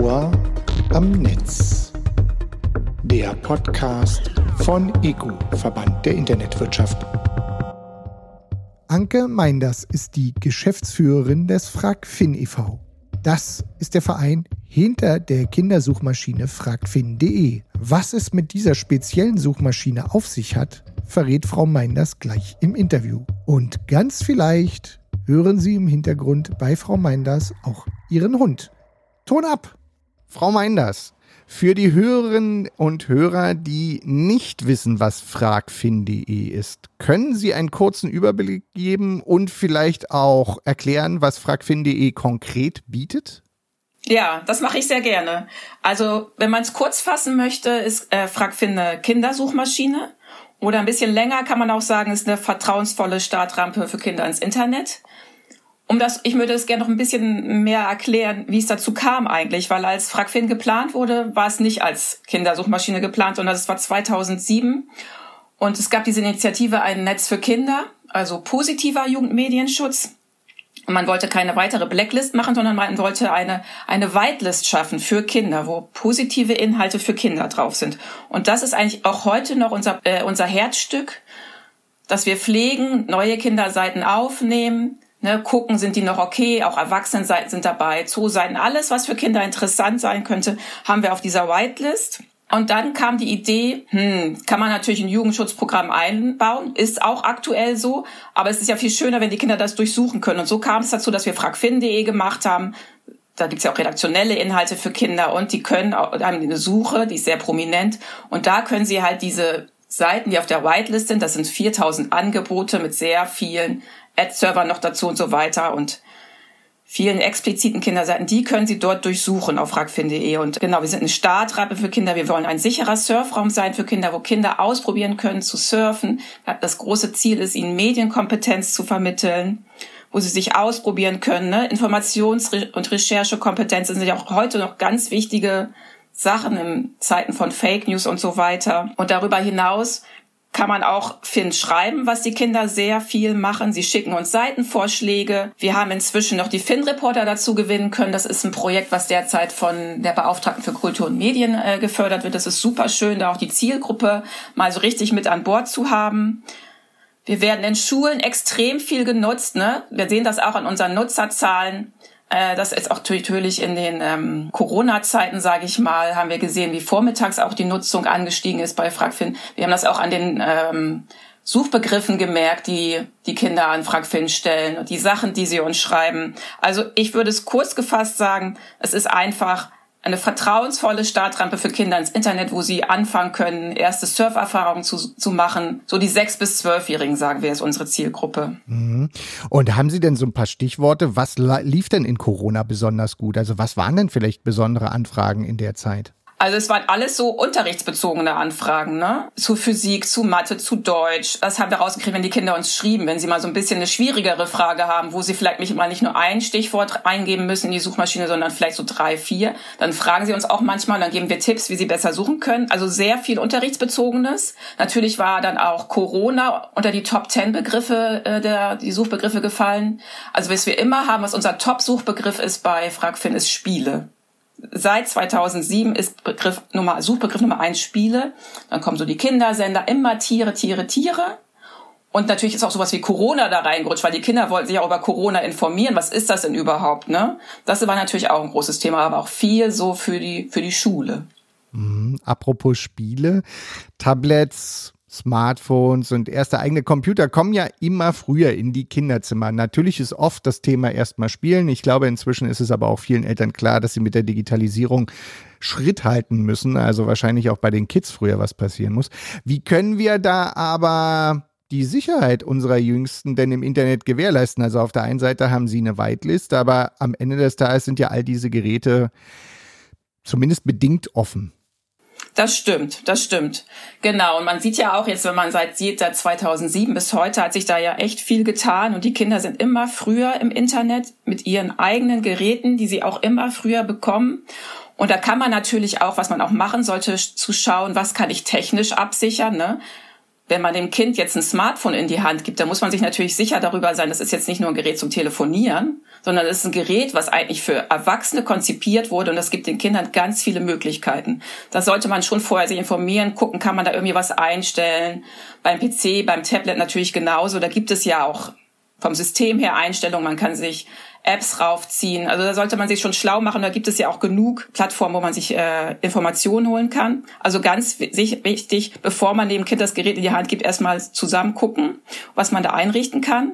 Ohr am Netz. Der Podcast von EGU, Verband der Internetwirtschaft. Anke Meinders ist die Geschäftsführerin des FragFin e.V. Das ist der Verein hinter der Kindersuchmaschine fragtfin.de. Was es mit dieser speziellen Suchmaschine auf sich hat, verrät Frau Meinders gleich im Interview. Und ganz vielleicht hören Sie im Hintergrund bei Frau Meinders auch Ihren Hund. Ton ab! Frau Meinders, für die Hörerinnen und Hörer, die nicht wissen, was fragfin.de ist, können Sie einen kurzen Überblick geben und vielleicht auch erklären, was fragfin.de konkret bietet? Ja, das mache ich sehr gerne. Also, wenn man es kurz fassen möchte, ist äh, Fragfin eine Kindersuchmaschine. Oder ein bisschen länger kann man auch sagen, ist eine vertrauensvolle Startrampe für Kinder ins Internet um das, ich würde es gerne noch ein bisschen mehr erklären, wie es dazu kam eigentlich, weil als Fragfin geplant wurde, war es nicht als Kindersuchmaschine geplant, sondern es war 2007 und es gab diese Initiative Ein Netz für Kinder, also positiver Jugendmedienschutz. Und man wollte keine weitere Blacklist machen, sondern man wollte eine, eine Whitelist schaffen für Kinder, wo positive Inhalte für Kinder drauf sind. Und das ist eigentlich auch heute noch unser, äh, unser Herzstück, dass wir pflegen, neue Kinderseiten aufnehmen, Ne, gucken, sind die noch okay, auch Erwachsenenseiten sind dabei, Zooseiten, alles, was für Kinder interessant sein könnte, haben wir auf dieser Whitelist. Und dann kam die Idee, hm, kann man natürlich ein Jugendschutzprogramm einbauen, ist auch aktuell so, aber es ist ja viel schöner, wenn die Kinder das durchsuchen können. Und so kam es dazu, dass wir fragfin.de gemacht haben. Da gibt's ja auch redaktionelle Inhalte für Kinder und die können haben eine Suche, die ist sehr prominent. Und da können sie halt diese Seiten, die auf der Whitelist sind, das sind 4000 Angebote mit sehr vielen Ad-Server noch dazu und so weiter und vielen expliziten Kinderseiten, die können Sie dort durchsuchen auf fragfin.de. Und genau, wir sind eine Startrappe für Kinder. Wir wollen ein sicherer Surfraum sein für Kinder, wo Kinder ausprobieren können zu surfen. Das große Ziel ist, ihnen Medienkompetenz zu vermitteln, wo sie sich ausprobieren können. Ne? Informations- und Recherchekompetenz sind ja auch heute noch ganz wichtige Sachen in Zeiten von Fake News und so weiter. Und darüber hinaus kann man auch Finn schreiben, was die Kinder sehr viel machen. Sie schicken uns Seitenvorschläge. Wir haben inzwischen noch die Finn-Reporter dazu gewinnen können. Das ist ein Projekt, was derzeit von der Beauftragten für Kultur und Medien äh, gefördert wird. Das ist super schön, da auch die Zielgruppe mal so richtig mit an Bord zu haben. Wir werden in Schulen extrem viel genutzt. Ne? Wir sehen das auch an unseren Nutzerzahlen. Äh, das ist auch natürlich in den ähm, Corona-Zeiten, sage ich mal, haben wir gesehen, wie vormittags auch die Nutzung angestiegen ist bei Fragfin. Wir haben das auch an den ähm, Suchbegriffen gemerkt, die die Kinder an Fragfin stellen und die Sachen, die sie uns schreiben. Also ich würde es kurz gefasst sagen, es ist einfach eine vertrauensvolle Startrampe für Kinder ins Internet, wo sie anfangen können, erste Surferfahrungen zu, zu machen. So die sechs bis zwölfjährigen, sagen wir, ist unsere Zielgruppe. Mhm. Und haben Sie denn so ein paar Stichworte? Was lief denn in Corona besonders gut? Also was waren denn vielleicht besondere Anfragen in der Zeit? Also es waren alles so unterrichtsbezogene Anfragen, ne? Zu Physik, zu Mathe, zu Deutsch. Das haben wir rausgekriegt, wenn die Kinder uns schrieben, wenn sie mal so ein bisschen eine schwierigere Frage haben, wo sie vielleicht nicht mal nicht nur ein Stichwort eingeben müssen in die Suchmaschine, sondern vielleicht so drei, vier. Dann fragen sie uns auch manchmal, dann geben wir Tipps, wie sie besser suchen können. Also sehr viel unterrichtsbezogenes. Natürlich war dann auch Corona unter die Top Ten Begriffe äh, der die Suchbegriffe gefallen. Also was wir immer haben, was unser Top-Suchbegriff ist bei Fragfin, ist Spiele seit 2007 ist Begriff Nummer, Suchbegriff Nummer eins Spiele. Dann kommen so die Kindersender, immer Tiere, Tiere, Tiere. Und natürlich ist auch sowas wie Corona da reingerutscht, weil die Kinder wollten sich auch über Corona informieren. Was ist das denn überhaupt, ne? Das war natürlich auch ein großes Thema, aber auch viel so für die, für die Schule. Mhm. Apropos Spiele, Tablets, Smartphones und erste eigene Computer kommen ja immer früher in die Kinderzimmer. Natürlich ist oft das Thema erstmal Spielen. Ich glaube, inzwischen ist es aber auch vielen Eltern klar, dass sie mit der Digitalisierung Schritt halten müssen. Also wahrscheinlich auch bei den Kids früher was passieren muss. Wie können wir da aber die Sicherheit unserer Jüngsten denn im Internet gewährleisten? Also auf der einen Seite haben sie eine Whitelist, aber am Ende des Tages sind ja all diese Geräte zumindest bedingt offen. Das stimmt, das stimmt. Genau. Und man sieht ja auch jetzt, wenn man seit, seit 2007 bis heute hat sich da ja echt viel getan und die Kinder sind immer früher im Internet mit ihren eigenen Geräten, die sie auch immer früher bekommen. Und da kann man natürlich auch, was man auch machen sollte, zu schauen, was kann ich technisch absichern, ne? Wenn man dem Kind jetzt ein Smartphone in die Hand gibt, dann muss man sich natürlich sicher darüber sein, das ist jetzt nicht nur ein Gerät zum Telefonieren, sondern es ist ein Gerät, was eigentlich für Erwachsene konzipiert wurde und das gibt den Kindern ganz viele Möglichkeiten. Da sollte man schon vorher sich informieren, gucken, kann man da irgendwie was einstellen. Beim PC, beim Tablet natürlich genauso. Da gibt es ja auch vom System her Einstellungen. Man kann sich Apps raufziehen. Also da sollte man sich schon schlau machen. Da gibt es ja auch genug Plattformen, wo man sich äh, Informationen holen kann. Also ganz wichtig, bevor man dem Kind das Gerät in die Hand gibt, erstmal zusammen gucken, was man da einrichten kann.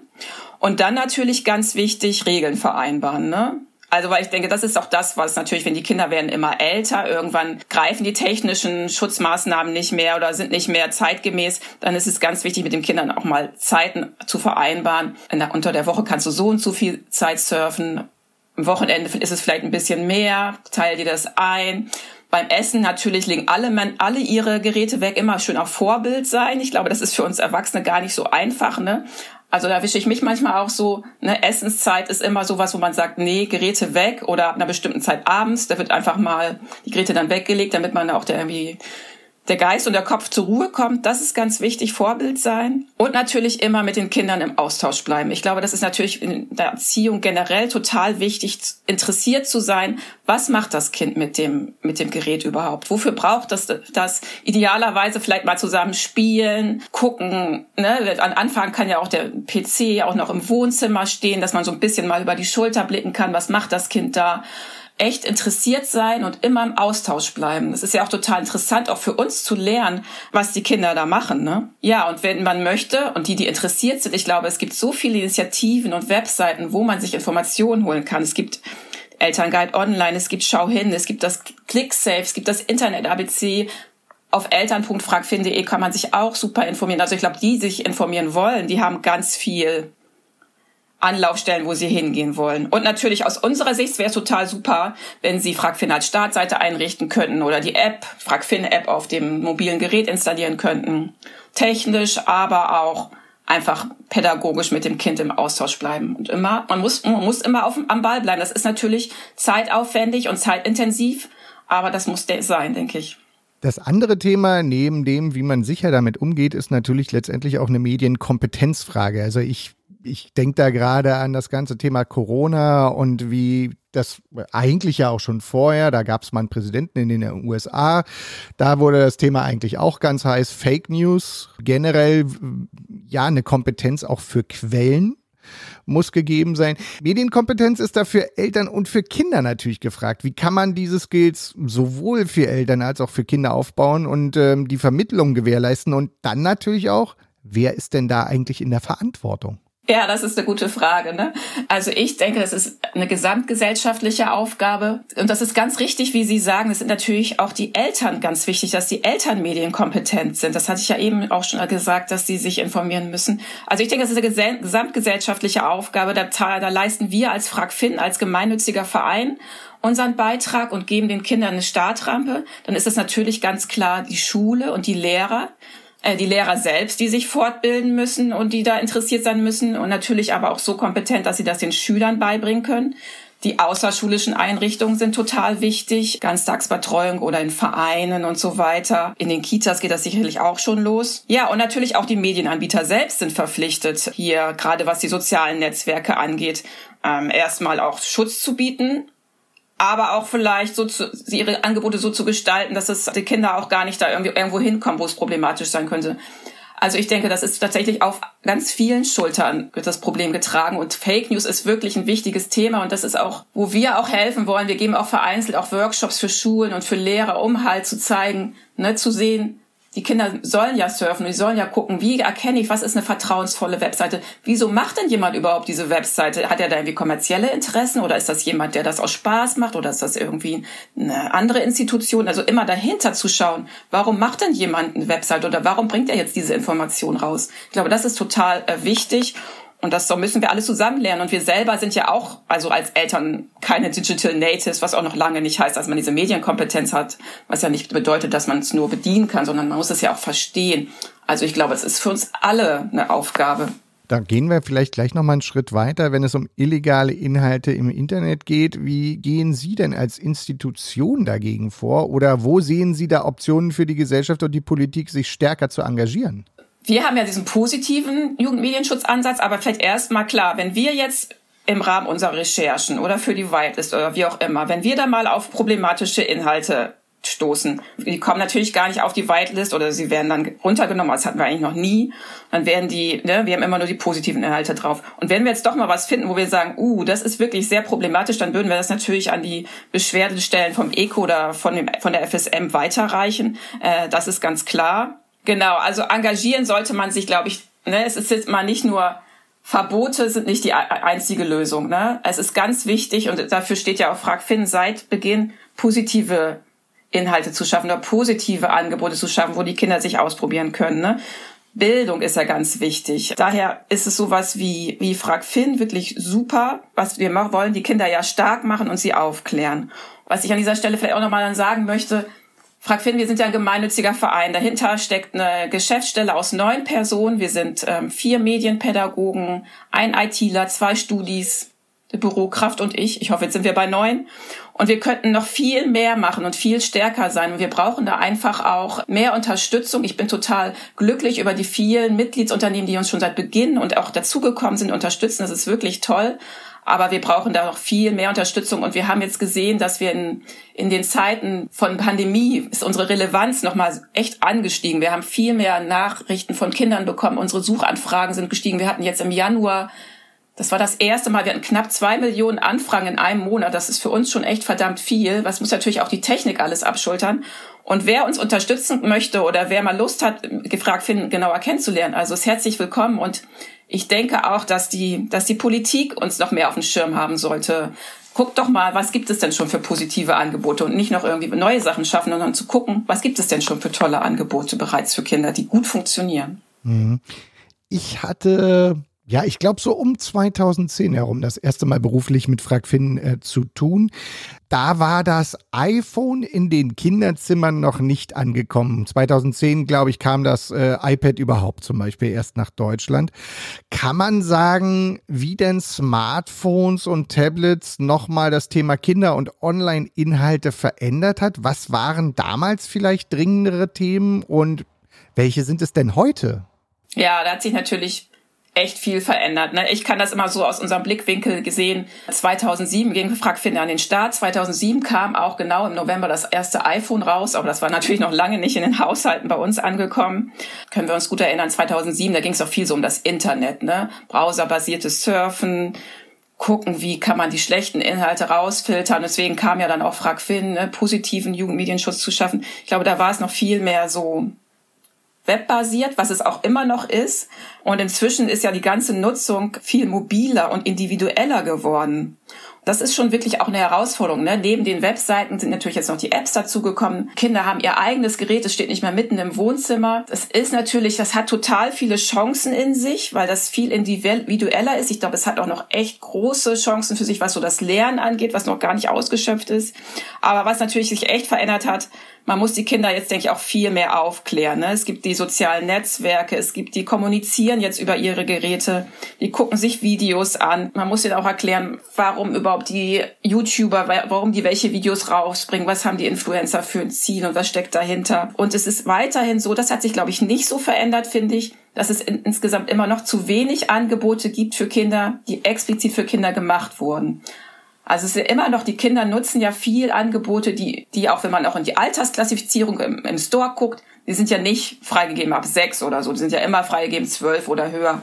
Und dann natürlich ganz wichtig, Regeln vereinbaren. Ne? Also weil ich denke, das ist auch das, was natürlich, wenn die Kinder werden immer älter, irgendwann greifen die technischen Schutzmaßnahmen nicht mehr oder sind nicht mehr zeitgemäß, dann ist es ganz wichtig, mit den Kindern auch mal Zeiten zu vereinbaren. Der, unter der Woche kannst du so und so viel Zeit surfen. Am Wochenende ist es vielleicht ein bisschen mehr, teile dir das ein. Beim Essen natürlich legen alle, alle ihre Geräte weg, immer schön auf Vorbild sein. Ich glaube, das ist für uns Erwachsene gar nicht so einfach, ne? Also da wische ich mich manchmal auch so, ne, Essenszeit ist immer sowas, wo man sagt, nee, Geräte weg oder ab einer bestimmten Zeit abends, da wird einfach mal die Geräte dann weggelegt, damit man auch der irgendwie der Geist und der Kopf zur Ruhe kommt. Das ist ganz wichtig, Vorbild sein. Und natürlich immer mit den Kindern im Austausch bleiben. Ich glaube, das ist natürlich in der Erziehung generell total wichtig, interessiert zu sein. Was macht das Kind mit dem, mit dem Gerät überhaupt? Wofür braucht das, das idealerweise vielleicht mal zusammen spielen, gucken, ne? An Anfang kann ja auch der PC auch noch im Wohnzimmer stehen, dass man so ein bisschen mal über die Schulter blicken kann. Was macht das Kind da? Echt interessiert sein und immer im Austausch bleiben. Das ist ja auch total interessant, auch für uns zu lernen, was die Kinder da machen. Ne? Ja, und wenn man möchte und die, die interessiert sind, ich glaube, es gibt so viele Initiativen und Webseiten, wo man sich Informationen holen kann. Es gibt Elternguide Online, es gibt Schau hin, es gibt das ClickSafe, es gibt das Internet ABC. Auf eltern.fragfin.de kann man sich auch super informieren. Also ich glaube, die sich informieren wollen, die haben ganz viel Anlaufstellen, wo sie hingehen wollen. Und natürlich aus unserer Sicht wäre es total super, wenn Sie Fragfin als Startseite einrichten könnten oder die App, Fragfin-App auf dem mobilen Gerät installieren könnten. Technisch, aber auch einfach pädagogisch mit dem Kind im Austausch bleiben. Und immer, man muss, man muss immer auf, am Ball bleiben. Das ist natürlich zeitaufwendig und zeitintensiv, aber das muss sein, denke ich. Das andere Thema neben dem, wie man sicher damit umgeht, ist natürlich letztendlich auch eine Medienkompetenzfrage. Also ich ich denke da gerade an das ganze Thema Corona und wie das eigentlich ja auch schon vorher, da gab es mal einen Präsidenten in den USA, da wurde das Thema eigentlich auch ganz heiß, Fake News, generell ja eine Kompetenz auch für Quellen muss gegeben sein. Medienkompetenz ist da für Eltern und für Kinder natürlich gefragt. Wie kann man diese Skills sowohl für Eltern als auch für Kinder aufbauen und ähm, die Vermittlung gewährleisten und dann natürlich auch, wer ist denn da eigentlich in der Verantwortung? Ja, das ist eine gute Frage. Ne? Also ich denke, das ist eine gesamtgesellschaftliche Aufgabe. Und das ist ganz richtig, wie Sie sagen. Es sind natürlich auch die Eltern ganz wichtig, dass die Eltern medienkompetent sind. Das hatte ich ja eben auch schon gesagt, dass sie sich informieren müssen. Also ich denke, das ist eine gesamtgesellschaftliche Aufgabe. Da, da leisten wir als FragFin, als gemeinnütziger Verein unseren Beitrag und geben den Kindern eine Startrampe. Dann ist es natürlich ganz klar die Schule und die Lehrer, die Lehrer selbst, die sich fortbilden müssen und die da interessiert sein müssen und natürlich aber auch so kompetent, dass sie das den Schülern beibringen können. Die außerschulischen Einrichtungen sind total wichtig, Ganztagsbetreuung oder in Vereinen und so weiter. In den Kitas geht das sicherlich auch schon los. Ja, und natürlich auch die Medienanbieter selbst sind verpflichtet, hier gerade was die sozialen Netzwerke angeht, ähm, erstmal auch Schutz zu bieten aber auch vielleicht so zu, ihre Angebote so zu gestalten, dass es die Kinder auch gar nicht da irgendwie irgendwo hinkommen, wo es problematisch sein könnte. Also ich denke, das ist tatsächlich auf ganz vielen Schultern wird das Problem getragen und Fake News ist wirklich ein wichtiges Thema und das ist auch, wo wir auch helfen wollen. Wir geben auch vereinzelt auch Workshops für Schulen und für Lehrer, um halt zu zeigen, ne, zu sehen, die Kinder sollen ja surfen, die sollen ja gucken, wie erkenne ich, was ist eine vertrauensvolle Webseite? Wieso macht denn jemand überhaupt diese Webseite? Hat er da irgendwie kommerzielle Interessen oder ist das jemand, der das aus Spaß macht oder ist das irgendwie eine andere Institution? Also immer dahinter zu schauen, warum macht denn jemand eine Webseite oder warum bringt er jetzt diese Information raus? Ich glaube, das ist total äh, wichtig und das müssen wir alle zusammen lernen. Und wir selber sind ja auch, also als Eltern, keine Digital Natives, was auch noch lange nicht heißt, dass man diese Medienkompetenz hat, was ja nicht bedeutet, dass man es nur bedienen kann, sondern man muss es ja auch verstehen. Also ich glaube, es ist für uns alle eine Aufgabe. Da gehen wir vielleicht gleich nochmal einen Schritt weiter, wenn es um illegale Inhalte im Internet geht. Wie gehen Sie denn als Institution dagegen vor? Oder wo sehen Sie da Optionen für die Gesellschaft und die Politik, sich stärker zu engagieren? Wir haben ja diesen positiven Jugendmedienschutzansatz, aber vielleicht erst mal klar, wenn wir jetzt im Rahmen unserer Recherchen oder für die Whitelist oder wie auch immer, wenn wir da mal auf problematische Inhalte stoßen. Die kommen natürlich gar nicht auf die Whitelist oder sie werden dann runtergenommen, das hatten wir eigentlich noch nie. Dann werden die, ne, wir haben immer nur die positiven Inhalte drauf. Und wenn wir jetzt doch mal was finden, wo wir sagen, uh, das ist wirklich sehr problematisch, dann würden wir das natürlich an die Beschwerdestellen vom ECO oder von, dem, von der FSM weiterreichen. Äh, das ist ganz klar. Genau, also engagieren sollte man sich, glaube ich, ne, es ist jetzt mal nicht nur Verbote sind nicht die einzige Lösung. Ne? Es ist ganz wichtig und dafür steht ja auch Frag Finn seit Beginn positive Inhalte zu schaffen oder positive Angebote zu schaffen, wo die Kinder sich ausprobieren können. Ne? Bildung ist ja ganz wichtig. Daher ist es sowas wie, wie Frag Finn wirklich super, was wir machen wollen, die Kinder ja stark machen und sie aufklären. Was ich an dieser Stelle vielleicht auch nochmal dann sagen möchte, Frag Finn, wir sind ja ein gemeinnütziger Verein. Dahinter steckt eine Geschäftsstelle aus neun Personen. Wir sind ähm, vier Medienpädagogen, ein ITler, zwei Studis, Bürokraft und ich. Ich hoffe, jetzt sind wir bei neun. Und wir könnten noch viel mehr machen und viel stärker sein. Und wir brauchen da einfach auch mehr Unterstützung. Ich bin total glücklich über die vielen Mitgliedsunternehmen, die uns schon seit Beginn und auch dazugekommen sind, unterstützen. Das ist wirklich toll. Aber wir brauchen da noch viel mehr Unterstützung. Und wir haben jetzt gesehen, dass wir in, in den Zeiten von Pandemie ist unsere Relevanz nochmal echt angestiegen. Wir haben viel mehr Nachrichten von Kindern bekommen. Unsere Suchanfragen sind gestiegen. Wir hatten jetzt im Januar das war das erste Mal. Wir hatten knapp zwei Millionen Anfragen in einem Monat. Das ist für uns schon echt verdammt viel. Was muss natürlich auch die Technik alles abschultern. Und wer uns unterstützen möchte oder wer mal Lust hat, gefragt finden, genauer kennenzulernen, also ist herzlich willkommen. Und ich denke auch, dass die, dass die Politik uns noch mehr auf dem Schirm haben sollte. Guckt doch mal, was gibt es denn schon für positive Angebote und nicht noch irgendwie neue Sachen schaffen, sondern zu gucken, was gibt es denn schon für tolle Angebote bereits für Kinder, die gut funktionieren. Mhm. Ich hatte ja, ich glaube so um 2010 herum das erste Mal beruflich mit FragFin äh, zu tun. Da war das iPhone in den Kinderzimmern noch nicht angekommen. 2010, glaube ich, kam das äh, iPad überhaupt zum Beispiel erst nach Deutschland. Kann man sagen, wie denn Smartphones und Tablets nochmal das Thema Kinder- und Online-Inhalte verändert hat? Was waren damals vielleicht dringendere Themen und welche sind es denn heute? Ja, da hat sich natürlich echt viel verändert. Ne? Ich kann das immer so aus unserem Blickwinkel gesehen. 2007 ging Fragfinder an den Start. 2007 kam auch genau im November das erste iPhone raus, aber das war natürlich noch lange nicht in den Haushalten bei uns angekommen. Können wir uns gut erinnern, 2007, da ging es auch viel so um das Internet, ne? browserbasiertes Surfen, gucken, wie kann man die schlechten Inhalte rausfiltern. Deswegen kam ja dann auch Fragfin, ne? positiven Jugendmedienschutz zu schaffen. Ich glaube, da war es noch viel mehr so webbasiert, was es auch immer noch ist. Und inzwischen ist ja die ganze Nutzung viel mobiler und individueller geworden. Das ist schon wirklich auch eine Herausforderung. Ne? Neben den Webseiten sind natürlich jetzt noch die Apps dazugekommen. Kinder haben ihr eigenes Gerät, es steht nicht mehr mitten im Wohnzimmer. Das ist natürlich, das hat total viele Chancen in sich, weil das viel individueller ist. Ich glaube, es hat auch noch echt große Chancen für sich, was so das Lernen angeht, was noch gar nicht ausgeschöpft ist. Aber was natürlich sich echt verändert hat, man muss die Kinder jetzt, denke ich, auch viel mehr aufklären. Ne? Es gibt die sozialen Netzwerke, es gibt die kommunizieren jetzt über ihre Geräte, die gucken sich Videos an. Man muss ihnen auch erklären, warum überhaupt die YouTuber, warum die welche Videos rausbringen, was haben die Influencer für ein Ziel und was steckt dahinter. Und es ist weiterhin so, das hat sich, glaube ich, nicht so verändert, finde ich, dass es in, insgesamt immer noch zu wenig Angebote gibt für Kinder, die explizit für Kinder gemacht wurden. Also es ja immer noch, die Kinder nutzen ja viel Angebote, die, die auch, wenn man auch in die Altersklassifizierung im, im Store guckt, die sind ja nicht freigegeben ab sechs oder so, die sind ja immer freigegeben zwölf oder höher.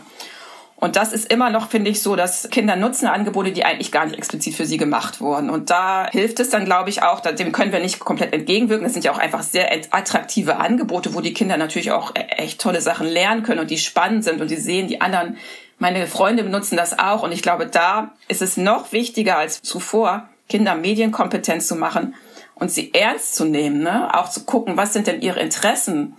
Und das ist immer noch, finde ich, so, dass Kinder nutzen Angebote, die eigentlich gar nicht explizit für sie gemacht wurden. Und da hilft es dann, glaube ich, auch, dem können wir nicht komplett entgegenwirken. Das sind ja auch einfach sehr attraktive Angebote, wo die Kinder natürlich auch e-, echt tolle Sachen lernen können und die spannend sind und die sehen die anderen meine Freunde benutzen das auch und ich glaube, da ist es noch wichtiger als zuvor, Kinder Medienkompetenz zu machen und sie ernst zu nehmen, ne? auch zu gucken, was sind denn ihre Interessen.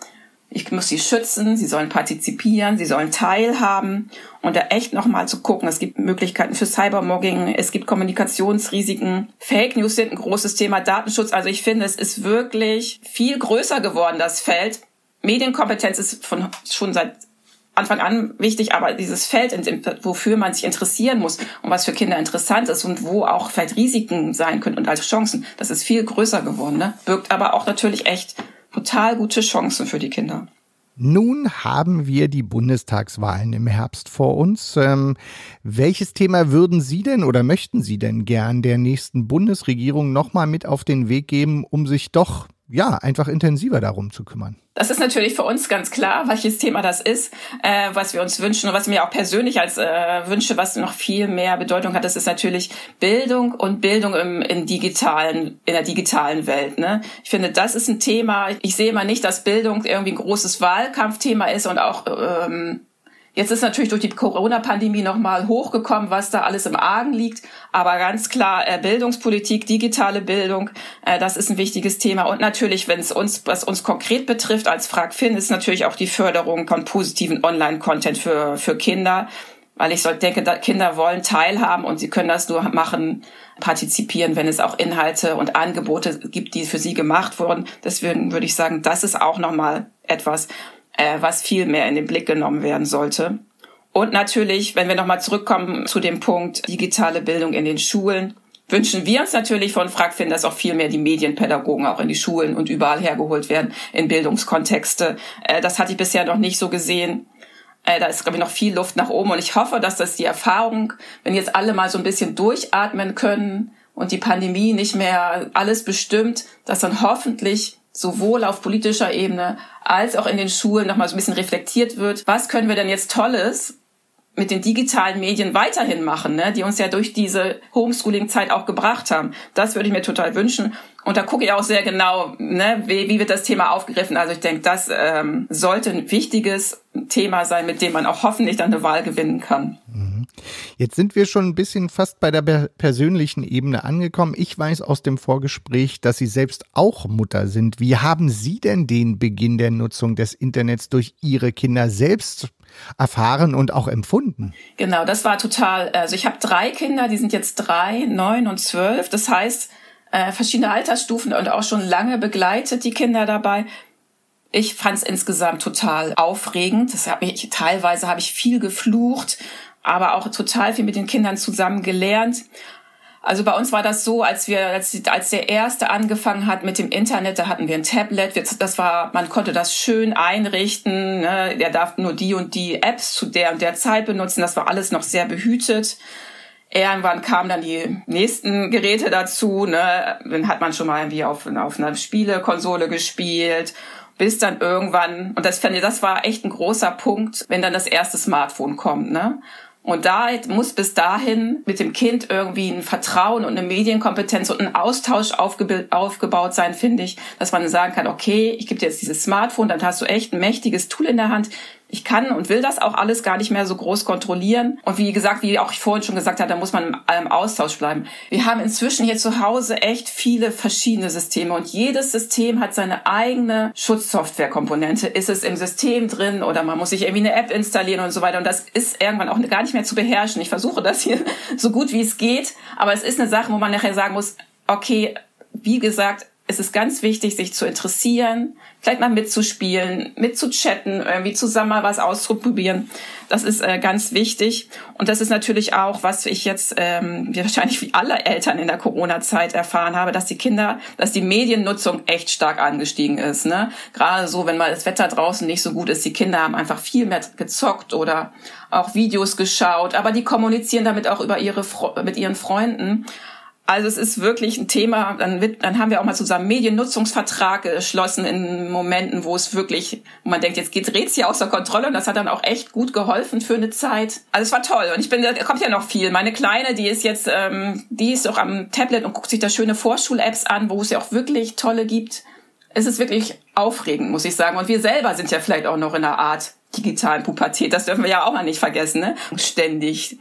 Ich muss sie schützen, sie sollen partizipieren, sie sollen teilhaben und da echt nochmal zu gucken. Es gibt Möglichkeiten für Cybermobbing, es gibt Kommunikationsrisiken. Fake News sind ein großes Thema, Datenschutz. Also ich finde, es ist wirklich viel größer geworden, das Feld. Medienkompetenz ist von, schon seit Anfang an wichtig, aber dieses Feld, wofür man sich interessieren muss und was für Kinder interessant ist und wo auch vielleicht Risiken sein können und als Chancen, das ist viel größer geworden, ne? birgt aber auch natürlich echt total gute Chancen für die Kinder. Nun haben wir die Bundestagswahlen im Herbst vor uns. Ähm, welches Thema würden Sie denn oder möchten Sie denn gern der nächsten Bundesregierung nochmal mit auf den Weg geben, um sich doch ja, einfach intensiver darum zu kümmern. Das ist natürlich für uns ganz klar, welches Thema das ist, äh, was wir uns wünschen und was mir auch persönlich als äh, wünsche, was noch viel mehr Bedeutung hat, das ist natürlich Bildung und Bildung im in digitalen in der digitalen Welt. Ne? Ich finde, das ist ein Thema. Ich sehe immer nicht, dass Bildung irgendwie ein großes Wahlkampfthema ist und auch ähm, Jetzt ist natürlich durch die Corona-Pandemie nochmal hochgekommen, was da alles im Argen liegt. Aber ganz klar, äh, Bildungspolitik, digitale Bildung, äh, das ist ein wichtiges Thema. Und natürlich, wenn es uns, was uns konkret betrifft als FragFin, ist natürlich auch die Förderung von positiven Online-Content für, für Kinder. Weil ich denke, Kinder wollen teilhaben und sie können das nur machen, partizipieren, wenn es auch Inhalte und Angebote gibt, die für sie gemacht wurden. Deswegen würde ich sagen, das ist auch nochmal etwas, äh, was viel mehr in den Blick genommen werden sollte. Und natürlich, wenn wir nochmal zurückkommen zu dem Punkt digitale Bildung in den Schulen, wünschen wir uns natürlich von Fragfin, dass auch viel mehr die Medienpädagogen auch in die Schulen und überall hergeholt werden in Bildungskontexte. Äh, das hatte ich bisher noch nicht so gesehen. Äh, da ist, glaube ich, noch viel Luft nach oben. Und ich hoffe, dass das die Erfahrung, wenn jetzt alle mal so ein bisschen durchatmen können und die Pandemie nicht mehr alles bestimmt, dass dann hoffentlich sowohl auf politischer Ebene als auch in den Schulen nochmal so ein bisschen reflektiert wird. Was können wir denn jetzt Tolles mit den digitalen Medien weiterhin machen, ne, die uns ja durch diese Homeschooling-Zeit auch gebracht haben. Das würde ich mir total wünschen. Und da gucke ich auch sehr genau, ne, wie, wie wird das Thema aufgegriffen. Also ich denke, das ähm, sollte ein wichtiges Thema sein, mit dem man auch hoffentlich dann eine Wahl gewinnen kann. Jetzt sind wir schon ein bisschen fast bei der persönlichen Ebene angekommen. Ich weiß aus dem Vorgespräch, dass Sie selbst auch Mutter sind. Wie haben Sie denn den Beginn der Nutzung des Internets durch Ihre Kinder selbst erfahren und auch empfunden? Genau, das war total. Also ich habe drei Kinder, die sind jetzt drei, neun und zwölf. Das heißt, äh, verschiedene Altersstufen und auch schon lange begleitet die Kinder dabei. Ich fand es insgesamt total aufregend. Das hab ich, teilweise habe ich viel geflucht, aber auch total viel mit den Kindern zusammen gelernt. Also bei uns war das so, als wir, als, als der erste angefangen hat mit dem Internet, da hatten wir ein Tablet. Das war, man konnte das schön einrichten. Ne? Der darf nur die und die Apps zu der und der Zeit benutzen. Das war alles noch sehr behütet. Irgendwann kamen dann die nächsten Geräte dazu. Ne? Dann hat man schon mal irgendwie auf, auf einer Spielekonsole gespielt bis dann irgendwann, und das fand ich, das war echt ein großer Punkt, wenn dann das erste Smartphone kommt, ne? Und da muss bis dahin mit dem Kind irgendwie ein Vertrauen und eine Medienkompetenz und ein Austausch aufgebaut sein, finde ich, dass man sagen kann, okay, ich gebe dir jetzt dieses Smartphone, dann hast du echt ein mächtiges Tool in der Hand ich kann und will das auch alles gar nicht mehr so groß kontrollieren. Und wie gesagt, wie auch ich vorhin schon gesagt habe, da muss man im Austausch bleiben. Wir haben inzwischen hier zu Hause echt viele verschiedene Systeme und jedes System hat seine eigene Schutzsoftwarekomponente. Ist es im System drin oder man muss sich irgendwie eine App installieren und so weiter. Und das ist irgendwann auch gar nicht mehr zu beherrschen. Ich versuche das hier so gut wie es geht, aber es ist eine Sache, wo man nachher sagen muss, okay, wie gesagt, es ist ganz wichtig, sich zu interessieren, vielleicht mal mitzuspielen, mitzuchatten, irgendwie zusammen mal was auszuprobieren. Das ist äh, ganz wichtig. Und das ist natürlich auch, was ich jetzt ähm, wahrscheinlich wie alle Eltern in der Corona-Zeit erfahren habe, dass die Kinder, dass die Mediennutzung echt stark angestiegen ist. Ne? Gerade so, wenn mal das Wetter draußen nicht so gut ist, die Kinder haben einfach viel mehr gezockt oder auch Videos geschaut, aber die kommunizieren damit auch über ihre mit ihren Freunden. Also es ist wirklich ein Thema. Dann, wird, dann haben wir auch mal zusammen Mediennutzungsvertrag geschlossen in Momenten, wo es wirklich, wo man denkt, jetzt geht dreht's hier außer Kontrolle. Und das hat dann auch echt gut geholfen für eine Zeit. Also es war toll. Und ich bin, da kommt ja noch viel. Meine Kleine, die ist jetzt, ähm, die ist auch am Tablet und guckt sich da schöne Vorschul-Apps an, wo es ja auch wirklich tolle gibt. Es ist wirklich aufregend, muss ich sagen. Und wir selber sind ja vielleicht auch noch in einer Art digitalen Pubertät. Das dürfen wir ja auch mal nicht vergessen, ne? Ständig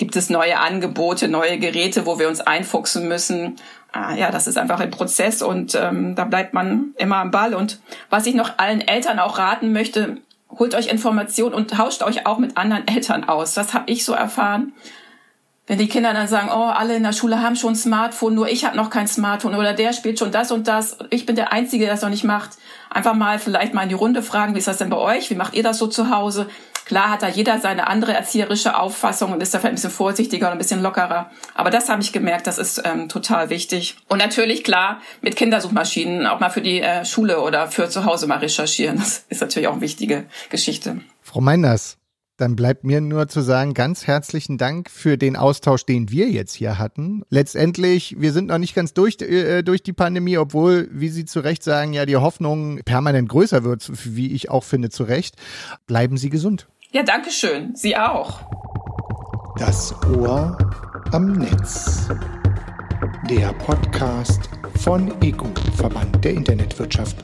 gibt es neue Angebote, neue Geräte, wo wir uns einfuchsen müssen. Ah, ja, das ist einfach ein Prozess und ähm, da bleibt man immer am Ball. Und was ich noch allen Eltern auch raten möchte, holt euch Informationen und tauscht euch auch mit anderen Eltern aus. Das habe ich so erfahren. Wenn die Kinder dann sagen, oh, alle in der Schule haben schon ein Smartphone, nur ich habe noch kein Smartphone oder der spielt schon das und das, ich bin der Einzige, der das noch nicht macht. Einfach mal vielleicht mal in die Runde fragen, wie ist das denn bei euch? Wie macht ihr das so zu Hause? Klar hat da jeder seine andere erzieherische Auffassung und ist dafür ein bisschen vorsichtiger und ein bisschen lockerer. Aber das habe ich gemerkt, das ist ähm, total wichtig. Und natürlich, klar, mit Kindersuchmaschinen auch mal für die äh, Schule oder für zu Hause mal recherchieren. Das ist natürlich auch eine wichtige Geschichte. Frau Meinders, dann bleibt mir nur zu sagen, ganz herzlichen Dank für den Austausch, den wir jetzt hier hatten. Letztendlich, wir sind noch nicht ganz durch, äh, durch die Pandemie, obwohl, wie Sie zu Recht sagen, ja die Hoffnung permanent größer wird, wie ich auch finde, zu Recht. Bleiben Sie gesund. Ja, danke schön. Sie auch. Das Ohr am Netz. Der Podcast von EGU, Verband der Internetwirtschaft.